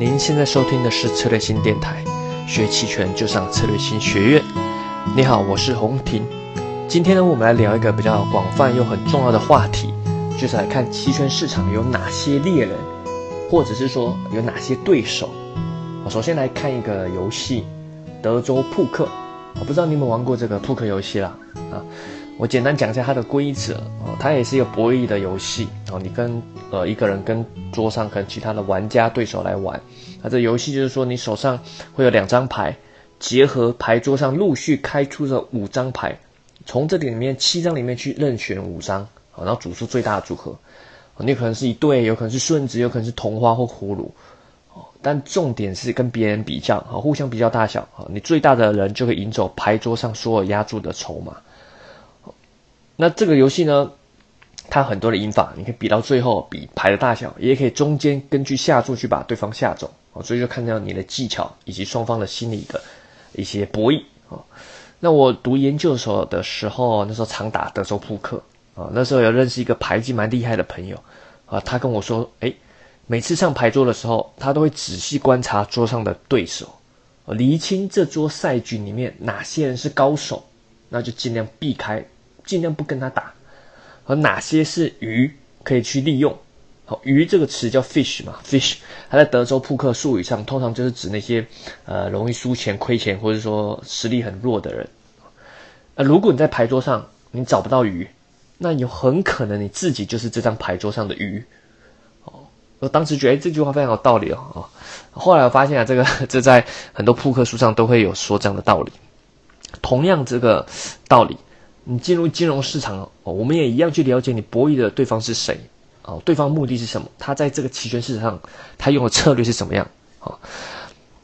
您现在收听的是策略新电台，学期权就上策略新学院。你好，我是洪婷。今天呢，我们来聊一个比较广泛又很重要的话题，就是来看期权市场有哪些猎人，或者是说有哪些对手。我首先来看一个游戏——德州扑克。我不知道你们玩过这个扑克游戏啦？啊？我简单讲一下它的规则哦，它也是一个博弈的游戏哦。你跟呃一个人跟桌上跟其他的玩家对手来玩，那这游戏就是说你手上会有两张牌，结合牌桌上陆续开出的五张牌，从这里面七张里面去任选五张，然后组出最大的组合。你可能是一对，有可能是顺子，有可能是同花或葫芦。但重点是跟别人比较啊，互相比较大小啊，你最大的人就会赢走牌桌上所有压住的筹码。那这个游戏呢，它很多的赢法，你可以比到最后比牌的大小，也可以中间根据下注去把对方下走哦，所以就看到你的技巧以及双方的心理的一些博弈哦。那我读研究所的时候，那时候常打德州扑克啊，那时候有认识一个牌技蛮厉害的朋友啊，他跟我说，哎，每次上牌桌的时候，他都会仔细观察桌上的对手，厘清这桌赛局里面哪些人是高手，那就尽量避开。尽量不跟他打，而哪些是鱼可以去利用？好，鱼这个词叫 fish 嘛，fish，它在德州扑克术语上通常就是指那些呃容易输钱、亏钱，或者说实力很弱的人。呃，如果你在牌桌上你找不到鱼，那有很可能你自己就是这张牌桌上的鱼。哦，我当时觉得这句话非常有道理哦。哦，后来我发现啊，这个 这在很多扑克书上都会有说这样的道理。同样这个道理。你进入金融市场哦，我们也一样去了解你博弈的对方是谁哦，对方目的是什么？他在这个期权市场上，他用的策略是怎么样？哦，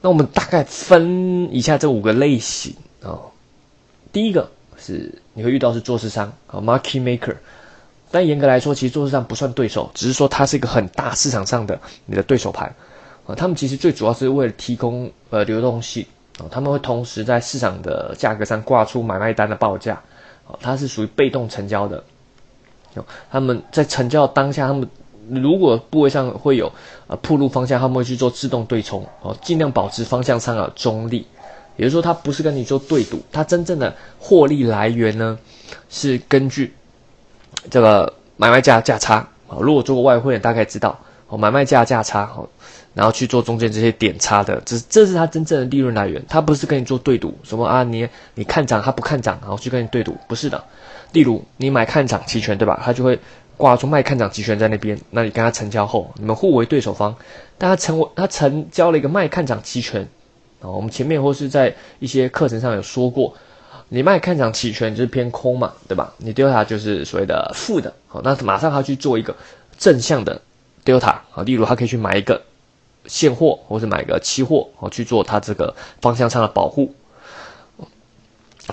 那我们大概分一下这五个类型哦。第一个是你会遇到是做市商啊，market maker，但严格来说，其实做市商不算对手，只是说它是一个很大市场上的你的对手盘啊。他们其实最主要是为了提供呃流动性啊，他们会同时在市场的价格上挂出买卖单的报价。哦，它是属于被动成交的，哦，他们在成交当下，他们如果部位上会有呃铺路方向，他们会去做自动对冲，哦，尽量保持方向上的中立，也就是说，它不是跟你做对赌，它真正的获利来源呢，是根据这个买卖价价差，啊，如果做过外汇的，大概知道，哦，买卖价价差，哦。然后去做中间这些点差的，这这是他真正的利润来源。他不是跟你做对赌，什么啊？你你看涨，他不看涨，然后去跟你对赌，不是的。例如你买看涨期权，对吧？他就会挂出卖看涨期权在那边。那你跟他成交后，你们互为对手方，但他成为他成交了一个卖看涨期权啊。我们前面或是在一些课程上有说过，你卖看涨期权就是偏空嘛，对吧？你丢下就是所谓的负的，好，那马上他去做一个正向的 delta 啊。例如他可以去买一个。现货，或是买一个期货，哦，去做它这个方向上的保护，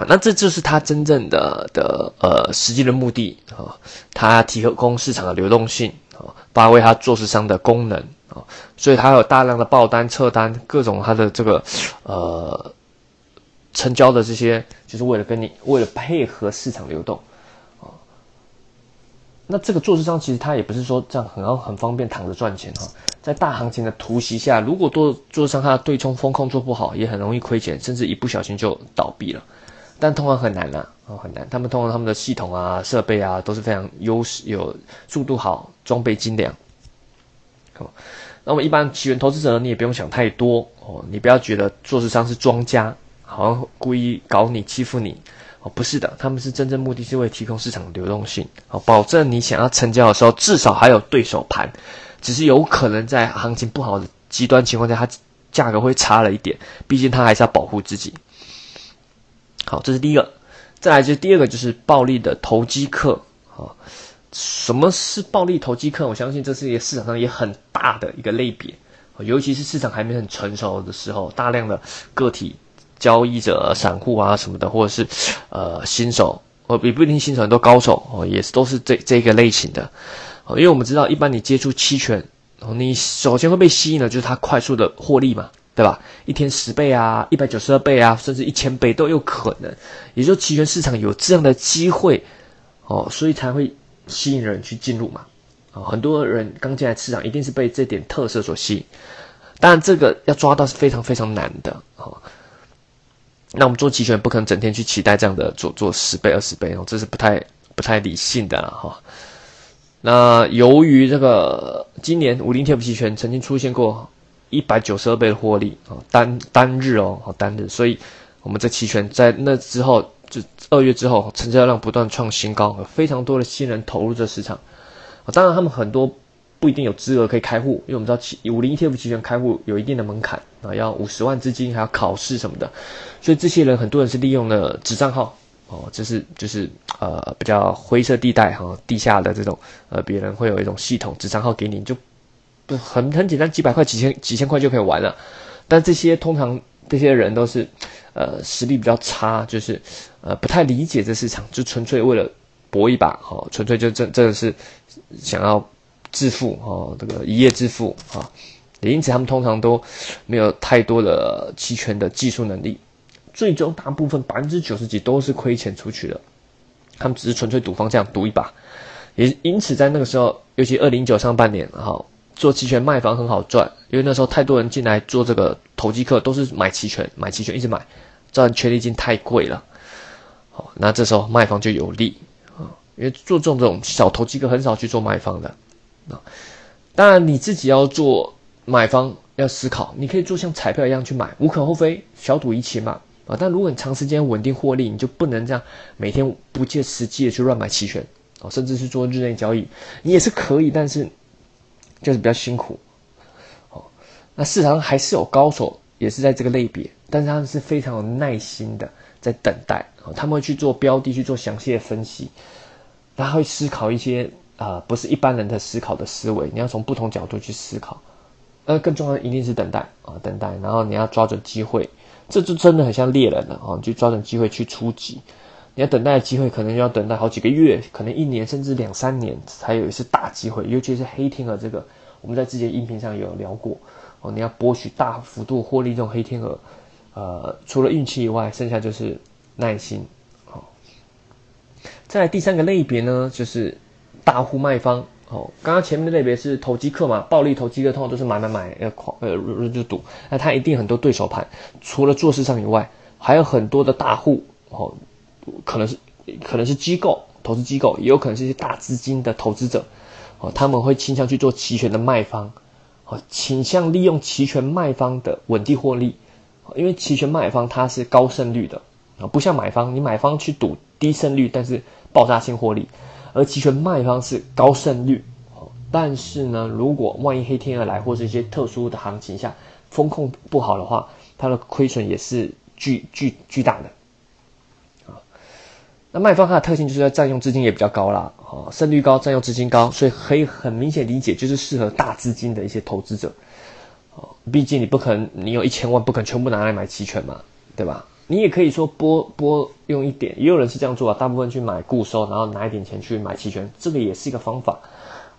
那这就是它真正的的呃实际的目的啊，它提供市场的流动性啊，发挥它做市商的功能啊，所以它有大量的报单、撤单，各种它的这个呃成交的这些，就是为了跟你为了配合市场流动。那这个做市商其实他也不是说这样很很方便躺着赚钱哈，在大行情的突袭下，如果做做市商他的对冲风控做不好，也很容易亏钱，甚至一不小心就倒闭了。但通常很难啊，哦很难。他们通常他们的系统啊、设备啊都是非常优势，有速度好，装备精良。好，那么一般起源投资者呢，你也不用想太多哦，你不要觉得做市商是庄家，好像故意搞你欺负你。哦，不是的，他们是真正目的是为提供市场流动性，哦，保证你想要成交的时候至少还有对手盘，只是有可能在行情不好的极端情况下，它价格会差了一点，毕竟它还是要保护自己。好，这是第一个，再来就是第二个就是暴力的投机客，啊，什么是暴力投机客？我相信这是一个市场上也很大的一个类别，尤其是市场还没很成熟的时候，大量的个体。交易者、散户啊什么的，或者是，呃，新手，哦，也不一定新手，很多高手哦，也是都是这这个类型的，哦，因为我们知道，一般你接触期权，你首先会被吸引的，就是它快速的获利嘛，对吧？一天十倍啊，一百九十二倍啊，甚至一千倍都有可能，也就期权市场有这样的机会，哦，所以才会吸引人去进入嘛，啊，很多人刚进来市场，一定是被这点特色所吸引。当然这个要抓到是非常非常难的哦。那我们做期权不可能整天去期待这样的做做十倍二十倍哦，这是不太不太理性的了哈。那由于这个今年五零 T F 期权曾经出现过一百九十二倍的获利啊，单单日哦，单日，所以我们这期权在那之后，就二月之后，成交量不断创新高，非常多的新人投入这市场。当然，他们很多不一定有资格可以开户，因为我们知道五零 T F 期权开户有一定的门槛啊，要五十万资金，还要考试什么的，所以这些人很多人是利用了纸账号。哦，这是就是呃比较灰色地带哈，地下的这种呃别人会有一种系统，纸账号给你就不很很简单，几百块、几千几千块就可以玩了。但这些通常这些人都是呃实力比较差，就是呃不太理解这市场，就纯粹为了搏一把哈，纯粹就真真的是想要致富哈，这个一夜致富啊。也因此他们通常都没有太多的期权的技术能力。最终，大部分百分之九十几都是亏钱出去的，他们只是纯粹赌方这样赌一把，也因此在那个时候，尤其二零九上半年，哈，做期权卖房很好赚，因为那时候太多人进来做这个投机客，都是买期权，买期权一直买，赚权利金太贵了，好，那这时候卖方就有利啊，因为做这种这种小投机客很少去做卖方的，啊，当然你自己要做买方要思考，你可以做像彩票一样去买，无可厚非，小赌怡情嘛。啊，但如果你长时间稳定获利，你就不能这样每天不切实际的去乱买期权啊，甚至是做日内交易，你也是可以，但是就是比较辛苦。哦，那市场上还是有高手，也是在这个类别，但是他们是非常有耐心的在等待啊，他们会去做标的，去做详细的分析，他会思考一些啊，不是一般人的思考的思维，你要从不同角度去思考。呃，更重要的一定是等待啊，等待，然后你要抓准机会。这就真的很像猎人了啊！就抓准机会去出击，你要等待的机会可能要等待好几个月，可能一年甚至两三年才有一次大机会。尤其是黑天鹅这个，我们在之前音频上有聊过哦。你要博取大幅度获利，这种黑天鹅，呃，除了运气以外，剩下就是耐心。好，再第三个类别呢，就是大户卖方。哦，刚刚前面的类别是投机客嘛，暴力投机客通常都是买买买，呃狂呃就赌，那他一定很多对手盘，除了做市场以外，还有很多的大户哦，可能是可能是机构投资机构，也有可能是一些大资金的投资者，哦，他们会倾向去做期权的卖方，哦，倾向利用期权卖方的稳定获利，因为期权卖方它是高胜率的啊，不像买方，你买方去赌低胜率，但是爆炸性获利。而期权卖方是高胜率，但是呢，如果万一黑天鹅来或是一些特殊的行情下，风控不好的话，它的亏损也是巨巨巨大的。啊，那卖方它的特性就是要占用资金也比较高啦，哦，胜率高，占用资金高，所以可以很明显理解，就是适合大资金的一些投资者。啊，毕竟你不可能，你有一千万，不可能全部拿来买期权嘛，对吧？你也可以说拨拨用一点，也有人是这样做啊。大部分去买固收，然后拿一点钱去买期权，这个也是一个方法。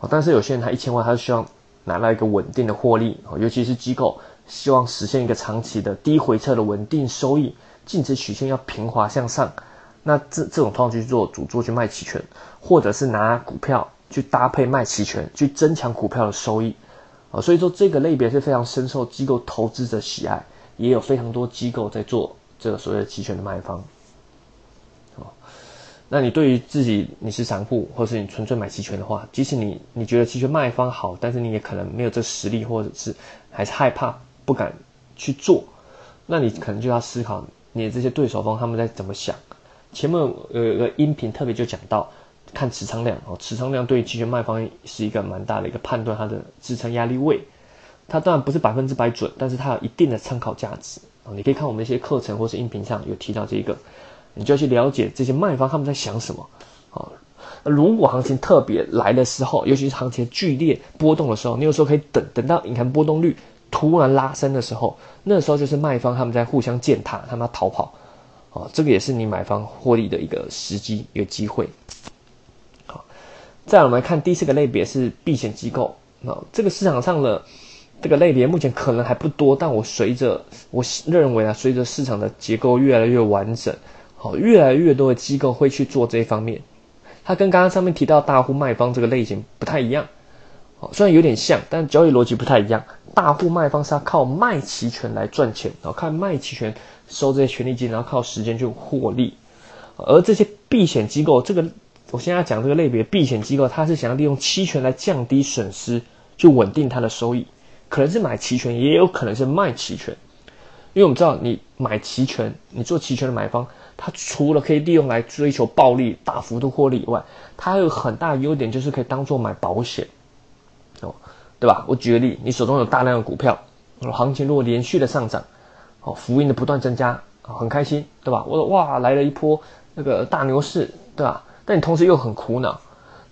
哦，但是有些人他一千万，他是希望拿到一个稳定的获利哦，尤其是机构希望实现一个长期的低回撤的稳定收益，净值曲线要平滑向上。那这这种方式去做主做去卖期权，或者是拿股票去搭配卖期权，去增强股票的收益啊。所以说这个类别是非常深受机构投资者喜爱，也有非常多机构在做。这个所谓的期权的卖方，哦，那你对于自己你是散户，或是你纯粹买期权的话，即使你你觉得期权卖方好，但是你也可能没有这实力，或者是还是害怕不敢去做，那你可能就要思考你的这些对手方他们在怎么想。前面有一个音频特别就讲到，看持仓量哦，持仓量对于期权卖方是一个蛮大的一个判断它的支撑压力位，它当然不是百分之百准，但是它有一定的参考价值。啊，你可以看我们一些课程或是音频上有提到这一个，你就要去了解这些卖方他们在想什么。啊，如果行情特别来的时候，尤其是行情剧烈波动的时候，你有时候可以等等到隐含波动率突然拉升的时候，那时候就是卖方他们在互相践踏，他们要逃跑。啊，这个也是你买方获利的一个时机，一个机会。好，再我们来看第四个类别是避险机构。啊，这个市场上的。这个类别目前可能还不多，但我随着我认为啊，随着市场的结构越来越完整，好，越来越多的机构会去做这一方面。它跟刚刚上面提到大户卖方这个类型不太一样，哦，虽然有点像，但交易逻辑不太一样。大户卖方是要靠卖期权来赚钱，然后看卖期权收这些权利金，然后靠时间去获利。而这些避险机构，这个我现在讲这个类别避险机构，它是想要利用期权来降低损失，去稳定它的收益。可能是买期权，也有可能是卖期权。因为我们知道，你买期权，你做期权的买方，他除了可以利用来追求暴利、大幅度获利以外，它还有很大优点，就是可以当做买保险。哦，对吧？我举个例，你手中有大量的股票，行情如果连续的上涨，哦，浮盈的不断增加，很开心，对吧？我哇，来了一波那个大牛市，对吧？但你同时又很苦恼，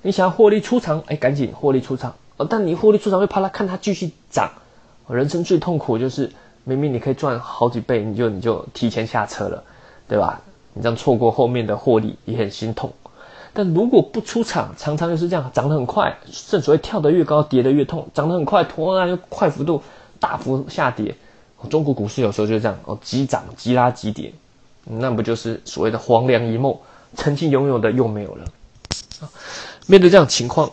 你想要获利出场，哎，赶紧获利出场，但你获利出场会怕它看它继续涨，人生最痛苦就是明明你可以赚好几倍，你就你就提前下车了，对吧？你这样错过后面的获利也很心痛。但如果不出场，常常就是这样，涨得很快，正所谓跳得越高，跌得越痛，涨得很快，突然又快幅度大幅下跌。中国股市有时候就是这样，哦，急涨急拉急跌，那不就是所谓的黄粱一梦，曾经拥有的又没有了。面对这样情况，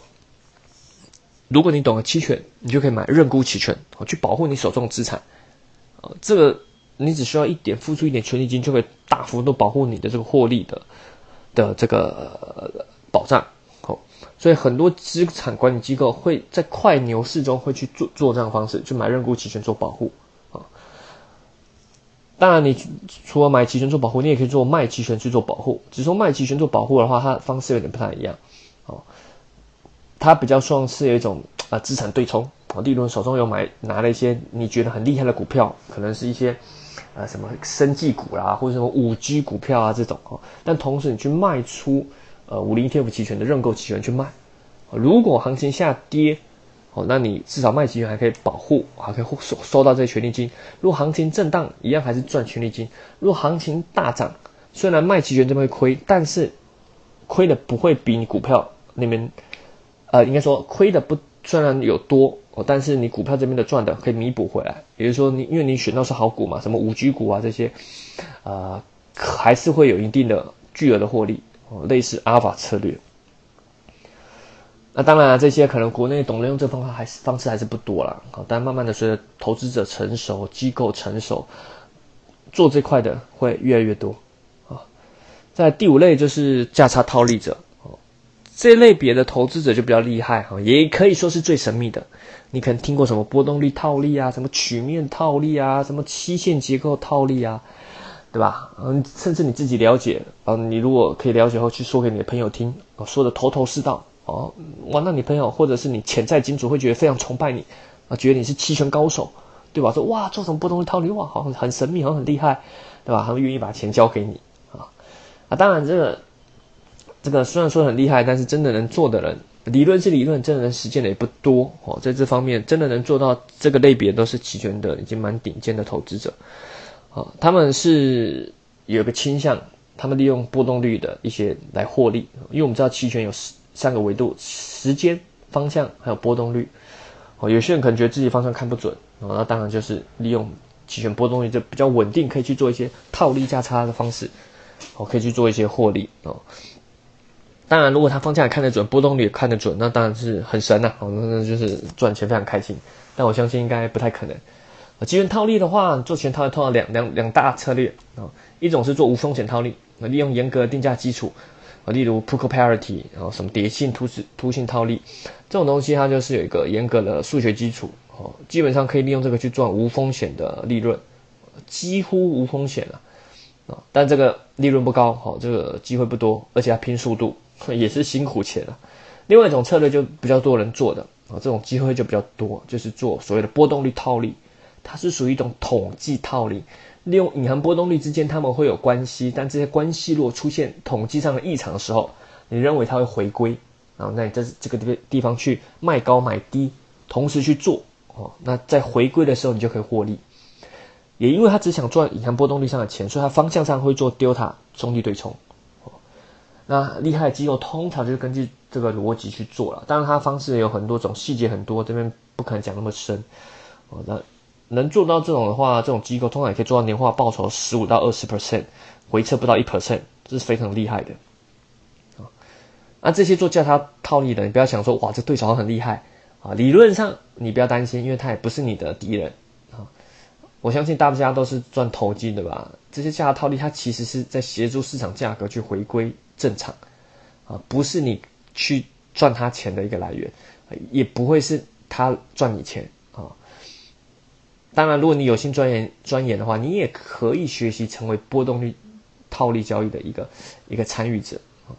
如果你懂了期权，你就可以买认沽期权，哦，去保护你手中的资产。哦，这个你只需要一点付出一点权利金，就可以大幅度保护你的这个获利的。的这个保障，哦，所以很多资产管理机构会在快牛市中会去做做这样的方式，去买认沽期权做保护，啊，当然你除了买期权做保护，你也可以做卖期权去做保护。只是说卖期权做保护的话，它方式有点不太一样，哦，它比较算是有一种啊资产对冲，哦，例如手中有买拿了一些你觉得很厉害的股票，可能是一些。啊，什么生技股啦，或者什么五 G 股票啊，这种哦。但同时你去卖出呃五零 ETF 期权的认购期权去卖，如果行情下跌，哦，那你至少卖期权还可以保护，还可以收收到这些权利金。如果行情震荡，一样还是赚权利金。如果行情大涨，虽然卖期权这边会亏，但是亏的不会比你股票那边，呃，应该说亏的不虽然有多。哦，但是你股票这边的赚的可以弥补回来，也就是说，你因为你选到是好股嘛，什么五 G 股啊这些，呃，还是会有一定的巨额的获利哦，类似阿尔法策略。那当然，这些可能国内懂得用这方法还是方式还是不多了啊，但慢慢的随着投资者成熟、机构成熟，做这块的会越来越多啊。在第五类就是价差套利者。这类别的投资者就比较厉害哈，也可以说是最神秘的。你可能听过什么波动率套利啊，什么曲面套利啊，什么期限结构套利啊，对吧？嗯，甚至你自己了解啊，你如果可以了解后去说给你的朋友听，说的头头是道哦，哇，那你朋友或者是你潜在金主会觉得非常崇拜你啊，觉得你是期权高手，对吧？说哇，做什么波动率套利哇，好像很神秘，好像很厉害，对吧？他们愿意把钱交给你啊啊，当然这个。这个虽然说很厉害，但是真的能做的人，理论是理论，真的能实践的也不多哦。在这方面，真的能做到这个类别都是期权的，已经蛮顶尖的投资者。啊，他们是有个倾向，他们利用波动率的一些来获利，因为我们知道期权有三个维度：时间、方向还有波动率。哦，有些人可能觉得自己方向看不准，哦，那当然就是利用期权波动率就比较稳定，可以去做一些套利价差的方式，哦，可以去做一些获利哦。当然，如果他方向也看得准，波动率也看得准，那当然是很神呐，哦，那就是赚钱非常开心。但我相信应该不太可能。啊，基于套利的话，做全套利套到两两两大策略啊，一种是做无风险套利，利用严格的定价基础，啊，例如 Poker Parity，然后什么叠性突突性套利，这种东西它就是有一个严格的数学基础，哦，基本上可以利用这个去赚无风险的利润，几乎无风险了，啊，但这个利润不高，好，这个机会不多，而且要拼速度。也是辛苦钱了。另外一种策略就比较多人做的啊，这种机会就比较多，就是做所谓的波动率套利，它是属于一种统计套利，利用隐含波动率之间它们会有关系，但这些关系如果出现统计上的异常的时候，你认为它会回归，然后那你在这个地地方去卖高买低，同时去做哦，那在回归的时候你就可以获利。也因为他只想赚隐含波动率上的钱，所以他方向上会做 delta 中立对冲。那厉害的机构通常就是根据这个逻辑去做了，当然它方式有很多种，细节很多，这边不可能讲那么深。哦，那能做到这种的话，这种机构通常也可以做到年化报酬十五到二十 percent，回撤不到一 percent，这是非常厉害的。啊，那这些做价差套利的，你不要想说哇，这对手很厉害，啊，理论上你不要担心，因为他也不是你的敌人啊。我相信大家都是赚投机的吧？这些价套利，它其实是在协助市场价格去回归正常啊，不是你去赚他钱的一个来源，也不会是他赚你钱啊。当然，如果你有心钻研钻研的话，你也可以学习成为波动率套利交易的一个一个参与者啊。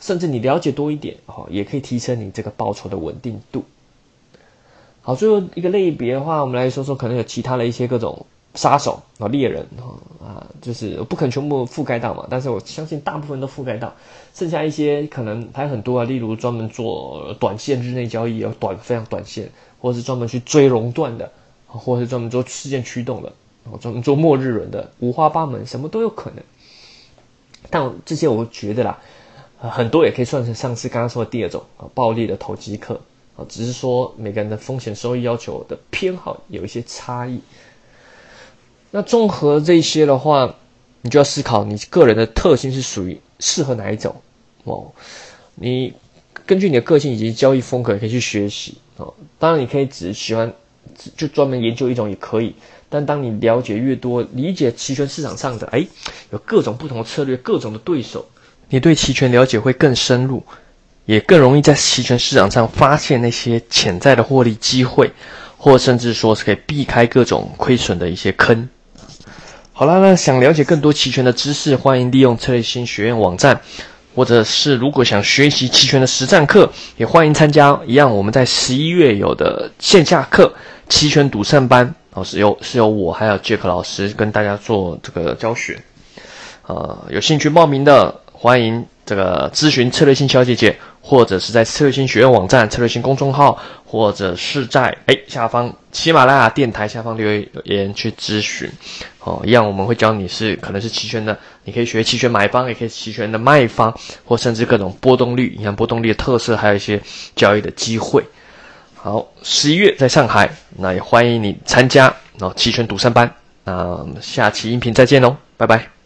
甚至你了解多一点，哈，也可以提升你这个报酬的稳定度。好，最后一个类别的话，我们来说说，可能有其他的一些各种杀手啊、猎人哈啊，就是不可能全部覆盖到嘛，但是我相信大部分都覆盖到。剩下一些可能还有很多啊，例如专门做短线日内交易，有短非常短线，或是专门去追熔断的，或者是专门做事件驱动的，专门做末日轮的，五花八门，什么都有可能。但这些我觉得啦。很多也可以算成上次刚刚说的第二种啊，暴力的投机客啊，只是说每个人的风险收益要求的偏好有一些差异。那综合这些的话，你就要思考你个人的特性是属于适合哪一种哦。你根据你的个性以及交易风格可以去学习哦。当然，你可以只喜欢就专门研究一种也可以。但当你了解越多，理解期权市场上的哎，有各种不同的策略，各种的对手。你对期权了解会更深入，也更容易在期权市场上发现那些潜在的获利机会，或甚至说是可以避开各种亏损的一些坑。好了，那想了解更多期权的知识，欢迎利用策略新学院网站，或者是如果想学习期权的实战课，也欢迎参加。一样，我们在十一月有的线下课期权赌胜班，哦，是由是由我还有 Jack 老师跟大家做这个教学。呃，有兴趣报名的。欢迎这个咨询策略性小姐姐，或者是在策略性学院网站、策略性公众号，或者是在哎下方喜马拉雅电台下方留言去咨询。哦，一样我们会教你是可能是期权的，你可以学期权买方，也可以期权的卖方，或甚至各种波动率，你看波动率的特色，还有一些交易的机会。好，十一月在上海，那也欢迎你参加哦期权赌三班。那我们下期音频再见喽，拜拜。